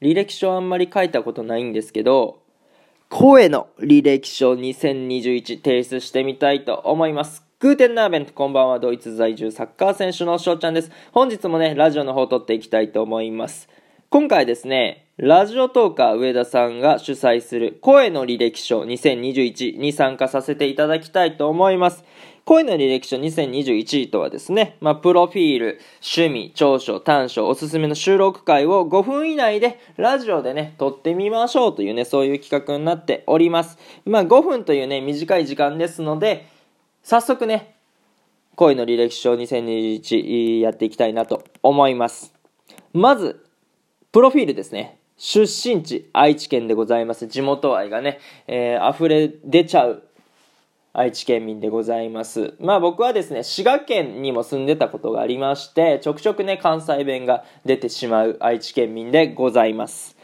履歴書あんまり書いたことないんですけど、声の履歴書2021提出してみたいと思います。グーテンナーベント、こんばんは、ドイツ在住サッカー選手の翔ちゃんです。本日もね、ラジオの方を撮っていきたいと思います。今回ですね、ラジオトーカー上田さんが主催する声の履歴書2021に参加させていただきたいと思います。声の履歴書2021とはですね、まあ、プロフィール、趣味、長所、短所、おすすめの収録回を5分以内でラジオでね、撮ってみましょうというね、そういう企画になっております。まあ、5分というね、短い時間ですので、早速ね、声の履歴書2021やっていきたいなと思います。まず、プロフィールですね。出身地、愛知県でございます。地元愛がね、えー、溢れ出ちゃう愛知県民でございます。まあ僕はですね、滋賀県にも住んでたことがありまして、ちょくちょくね、関西弁が出てしまう愛知県民でございます。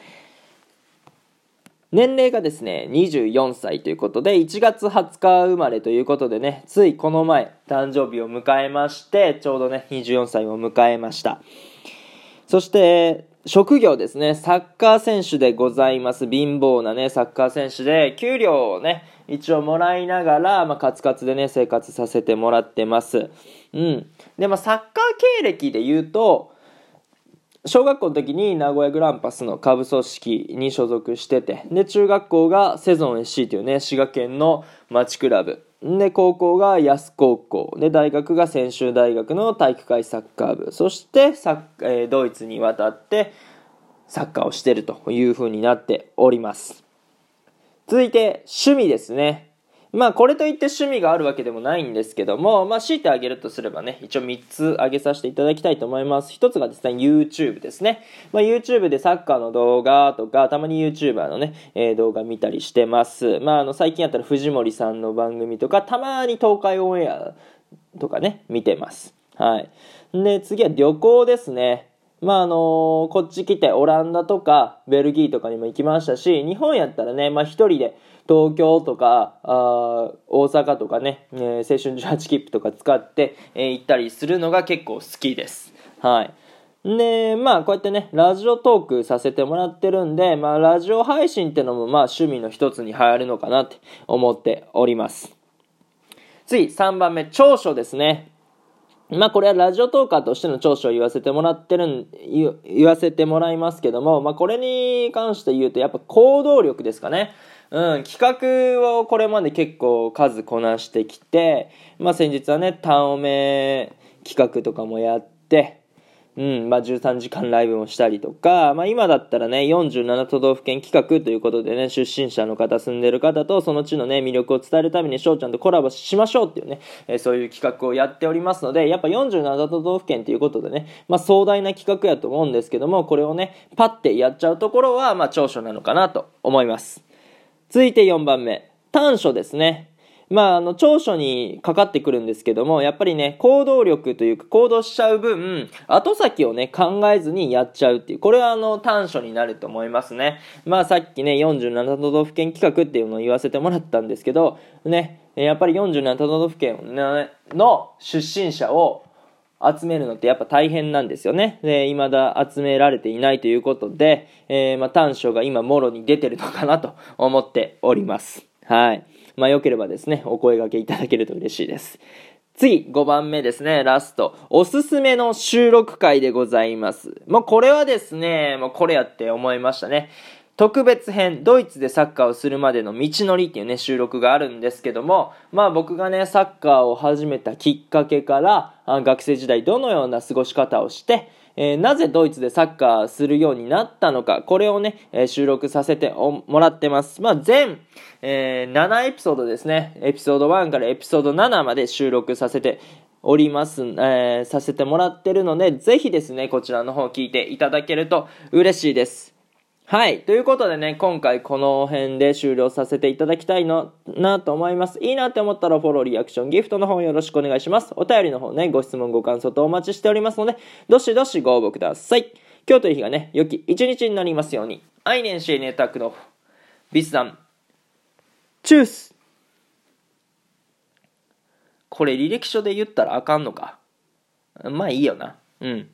年齢がですね、24歳ということで、1月20日生まれということでね、ついこの前、誕生日を迎えまして、ちょうどね、24歳を迎えました。そして、職業ですね、サッカー選手でございます。貧乏なね、サッカー選手で、給料をね、一応もらいながら、まあ、カツカツでね、生活させてもらってます。うん。で、まあ、サッカー経歴で言うと、小学校の時に名古屋グランパスの下部組織に所属してて、で、中学校がセゾン SC というね、滋賀県の町クラブ。で、高校が安高校。で、大学が専修大学の体育会サッカー部。そしてサッ、えー、ドイツに渡ってサッカーをしてるという風になっております。続いて、趣味ですね。まあ、これといって趣味があるわけでもないんですけども、まあ、強いてあげるとすればね、一応3つ挙げさせていただきたいと思います。1つがですね、YouTube ですね。まあ、YouTube でサッカーの動画とか、たまに YouTuber のね、えー、動画見たりしてます。まあ、あの、最近やったら藤森さんの番組とか、たまに東海オンエアとかね、見てます。はい。で、次は旅行ですね。まああのー、こっち来てオランダとかベルギーとかにも行きましたし、日本やったらね、まあ一人で東京とか、あ大阪とかね、えー、青春18切符とか使って、えー、行ったりするのが結構好きです。はい。で、まあ、こうやってね、ラジオトークさせてもらってるんで、まあ、ラジオ配信ってのも、まあ、趣味の一つに入るのかなって思っております。次、3番目、長所ですね。まあこれはラジオトーカーとしての長所を言わせてもらってるん、言わせてもらいますけども、まあこれに関して言うとやっぱ行動力ですかね。うん、企画をこれまで結構数こなしてきて、まあ先日はね、タオメ企画とかもやって、うんまあ、13時間ライブもしたりとか、まあ、今だったらね、47都道府県企画ということでね、出身者の方、住んでる方とその地のね、魅力を伝えるために翔ちゃんとコラボしましょうっていうね、えー、そういう企画をやっておりますので、やっぱ47都道府県ということでね、まあ、壮大な企画やと思うんですけども、これをね、パッてやっちゃうところは、まあ、長所なのかなと思います。続いて4番目、短所ですね。まあ、あの、長所にかかってくるんですけども、やっぱりね、行動力というか、行動しちゃう分、後先をね、考えずにやっちゃうっていう、これはあの、短所になると思いますね。まあ、さっきね、47都道府県企画っていうのを言わせてもらったんですけど、ね、やっぱり47都道府県の出身者を集めるのってやっぱ大変なんですよね。で、未だ集められていないということで、えー、まあ、短所が今、もろに出てるのかなと思っております。はい。まあ、良ければですね、お声掛けいただけると嬉しいです。次、5番目ですね、ラスト。おすすめの収録回でございます。もうこれはですね、もうこれやって思いましたね。特別編、ドイツでサッカーをするまでの道のりっていうね、収録があるんですけども、まあ僕がね、サッカーを始めたきっかけから、学生時代どのような過ごし方をして、えー、なぜドイツでサッカーするようになったのか、これをね、えー、収録させてもらってます。まあ、全、えー、7エピソードですね。エピソード1からエピソード7まで収録させております、え、させてもらってるので、ぜひですね、こちらの方聞いていただけると嬉しいです。はい。ということでね、今回この辺で終了させていただきたいのなと思います。いいなって思ったらフォロー、リアクション、ギフトの方よろしくお願いします。お便りの方ね、ご質問、ご感想とお待ちしておりますので、どしどしご応募ください。今日という日がね、良き一日になりますように。アイネンシーネタクのビスダン、チュースこれ履歴書で言ったらあかんのか。まあいいよな。うん。